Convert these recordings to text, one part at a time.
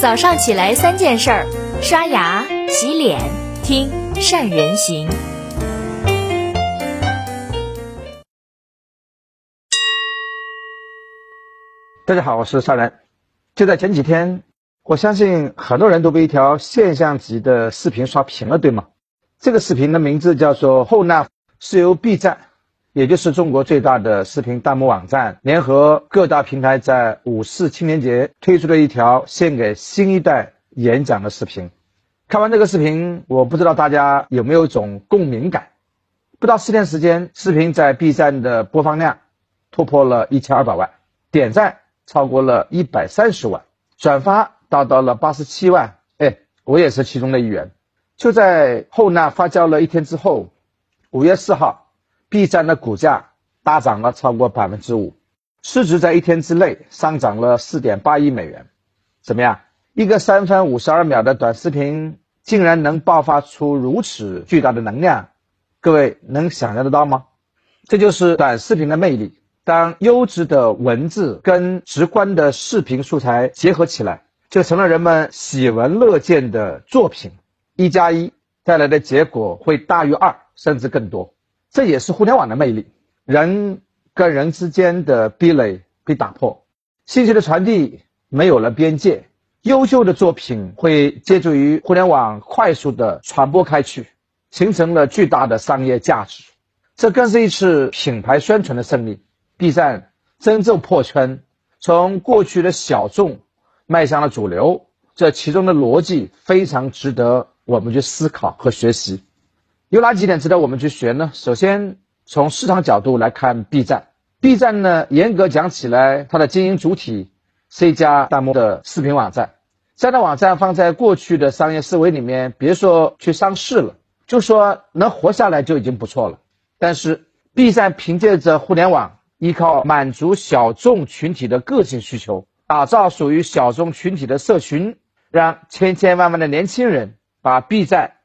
早上起来三件事儿：刷牙、洗脸、听善人行。大家好，我是善人。就在前几天，我相信很多人都被一条现象级的视频刷屏了，对吗？这个视频的名字叫做“后纳”，是由 B 站。也就是中国最大的视频弹幕网站，联合各大平台在五四青年节推出了一条献给新一代演讲的视频。看完这个视频，我不知道大家有没有一种共鸣感。不到四天时间，视频在 B 站的播放量突破了一千二百万，点赞超过了一百三十万，转发达到了八十七万。哎，我也是其中的一员。就在后纳发酵了一天之后，五月四号。B 站的股价大涨了超过百分之五，市值在一天之内上涨了四点八亿美元。怎么样？一个三分五十二秒的短视频竟然能爆发出如此巨大的能量？各位能想象得到吗？这就是短视频的魅力。当优质的文字跟直观的视频素材结合起来，就成了人们喜闻乐见的作品。一加一带来的结果会大于二，甚至更多。这也是互联网的魅力，人跟人之间的壁垒被打破，信息的传递没有了边界，优秀的作品会借助于互联网快速的传播开去，形成了巨大的商业价值。这更是一次品牌宣传的胜利。B 站真正破圈，从过去的小众迈向了主流，这其中的逻辑非常值得我们去思考和学习。有哪几点值得我们去学呢？首先，从市场角度来看，B 站，B 站呢，严格讲起来，它的经营主体是一家弹幕的视频网站。这样的网站放在过去的商业思维里面，别说去上市了，就说能活下来就已经不错了。但是，B 站凭借着互联网，依靠满足小众群体的个性需求，打造属于小众群体的社群，让千千万万的年轻人把 B 站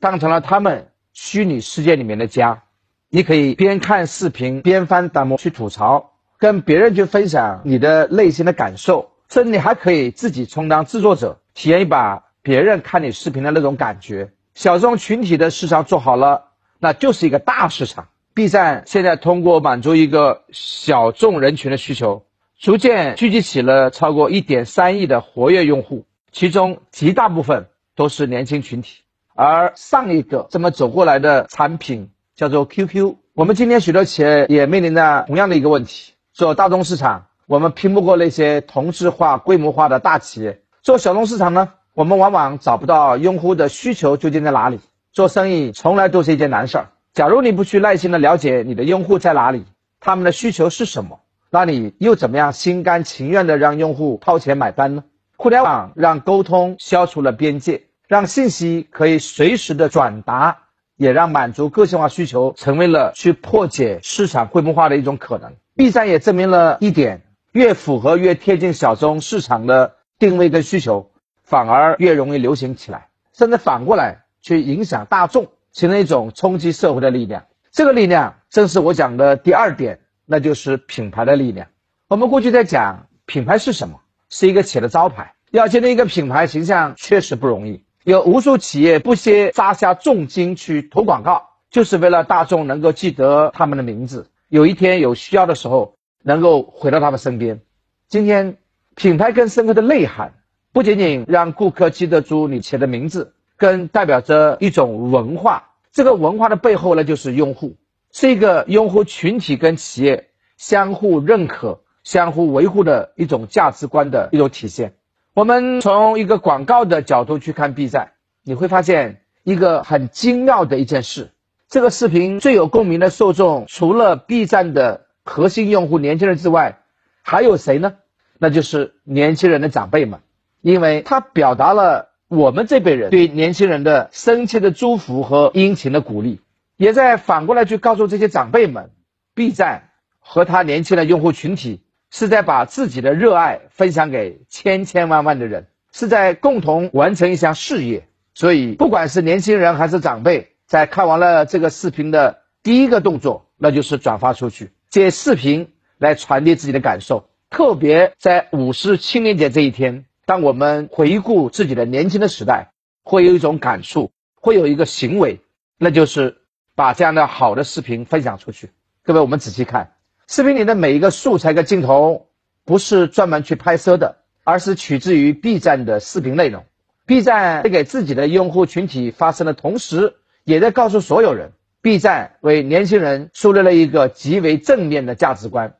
当成了他们。虚拟世界里面的家，你可以边看视频边翻弹幕去吐槽，跟别人去分享你的内心的感受，甚至你还可以自己充当制作者，体验一把别人看你视频的那种感觉。小众群体的市场做好了，那就是一个大市场。B 站现在通过满足一个小众人群的需求，逐渐聚集起了超过一点三亿的活跃用户，其中极大部分都是年轻群体。而上一个这么走过来的产品叫做 QQ。我们今天许多企业也面临着同样的一个问题：做大众市场，我们拼不过那些同质化、规模化的大企业；做小众市场呢，我们往往找不到用户的需求究竟在哪里。做生意从来都是一件难事儿。假如你不去耐心的了解你的用户在哪里，他们的需求是什么，那你又怎么样心甘情愿的让用户掏钱买单呢？互联网让沟通消除了边界。让信息可以随时的转达，也让满足个性化需求成为了去破解市场规模化的一种可能。B 站也证明了一点：越符合、越贴近小众市场的定位跟需求，反而越容易流行起来，甚至反过来去影响大众，形成一种冲击社会的力量。这个力量正是我讲的第二点，那就是品牌的力量。我们过去在讲品牌是什么，是一个企业的招牌。要建立一个品牌形象，确实不容易。有无数企业不惜砸下重金去投广告，就是为了大众能够记得他们的名字，有一天有需要的时候能够回到他们身边。今天，品牌更深刻的内涵，不仅仅让顾客记得住你企业的名字，更代表着一种文化。这个文化的背后呢，就是用户，是一个用户群体跟企业相互认可、相互维护的一种价值观的一种体现。我们从一个广告的角度去看 B 站，你会发现一个很精妙的一件事：这个视频最有共鸣的受众，除了 B 站的核心用户年轻人之外，还有谁呢？那就是年轻人的长辈们，因为他表达了我们这辈人对年轻人的深切的祝福和殷勤的鼓励，也在反过来去告诉这些长辈们，B 站和他年轻的用户群体。是在把自己的热爱分享给千千万万的人，是在共同完成一项事业。所以，不管是年轻人还是长辈，在看完了这个视频的第一个动作，那就是转发出去，借视频来传递自己的感受。特别在五四青年节这一天，当我们回顾自己的年轻的时代，会有一种感触，会有一个行为，那就是把这样的好的视频分享出去。各位，我们仔细看视频里的每一个素材跟镜头，不是专门去拍摄的，而是取自于 B 站的视频内容。B 站在给自己的用户群体发声的同时，也在告诉所有人，B 站为年轻人树立了一个极为正面的价值观，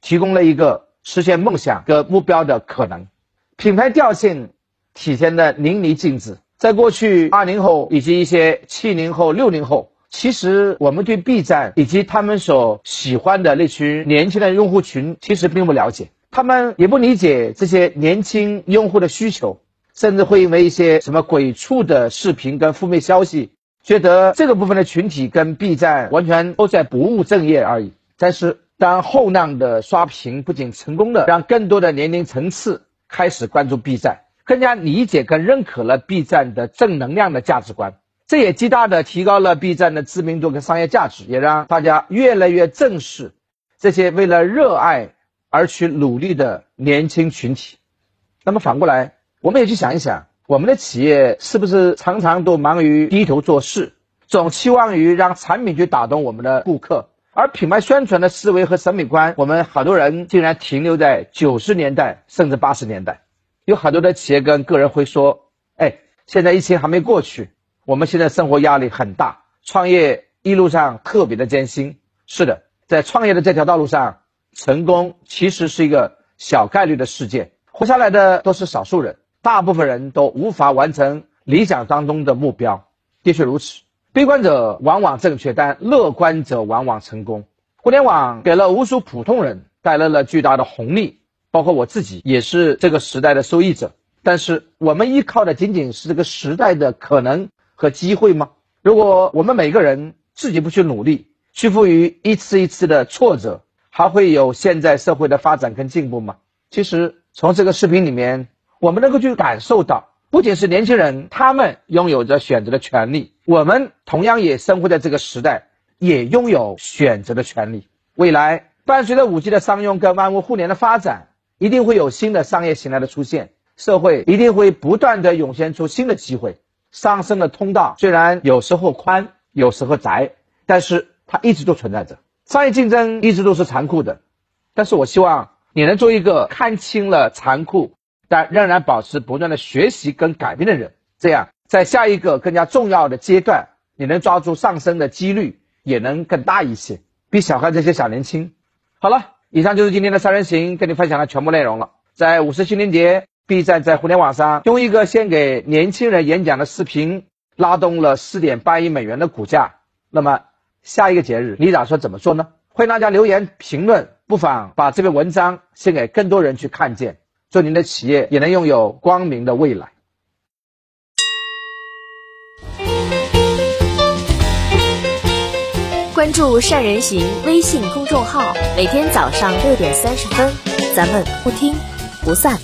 提供了一个实现梦想和目标的可能。品牌调性体现的淋漓尽致。在过去，八零后以及一些七零后、六零后，其实我们对 B 站以及他们所喜欢的那群年轻的用户群，其实并不了解。他们也不理解这些年轻用户的需求，甚至会因为一些什么鬼畜的视频跟负面消息。觉得这个部分的群体跟 B 站完全都在不务正业而已。但是，当后浪的刷屏不仅成功的让更多的年龄层次开始关注 B 站，更加理解跟认可了 B 站的正能量的价值观，这也极大的提高了 B 站的知名度跟商业价值，也让大家越来越正视这些为了热爱而去努力的年轻群体。那么反过来，我们也去想一想。我们的企业是不是常常都忙于低头做事，总期望于让产品去打动我们的顾客，而品牌宣传的思维和审美观，我们好多人竟然停留在九十年代甚至八十年代。有很多的企业跟个人会说：“哎，现在疫情还没过去，我们现在生活压力很大，创业一路上特别的艰辛。”是的，在创业的这条道路上，成功其实是一个小概率的事件，活下来的都是少数人。大部分人都无法完成理想当中的目标，的确如此。悲观者往往正确，但乐观者往往成功。互联网给了无数普通人带来了巨大的红利，包括我自己也是这个时代的受益者。但是，我们依靠的仅仅是这个时代的可能和机会吗？如果我们每个人自己不去努力，屈服于一次一次的挫折，还会有现在社会的发展跟进步吗？其实，从这个视频里面。我们能够去感受到，不仅是年轻人，他们拥有着选择的权利，我们同样也生活在这个时代，也拥有选择的权利。未来伴随着五 G 的商用跟万物互联的发展，一定会有新的商业形态的出现，社会一定会不断的涌现出新的机会。上升的通道虽然有时候宽，有时候窄，但是它一直都存在着。商业竞争一直都是残酷的，但是我希望你能做一个看清了残酷。但仍然保持不断的学习跟改变的人，这样在下一个更加重要的阶段，你能抓住上升的几率也能更大一些。别小看这些小年轻。好了，以上就是今天的三人行跟你分享的全部内容了。在五四青年节，B 站在互联网上用一个献给年轻人演讲的视频，拉动了四点八亿美元的股价。那么下一个节日，你打算怎么做呢？欢迎大家留言评论，不妨把这篇文章献给更多人去看见。祝您的企业也能拥有光明的未来。关注善人行微信公众号，每天早上六点三十分，咱们不听不散。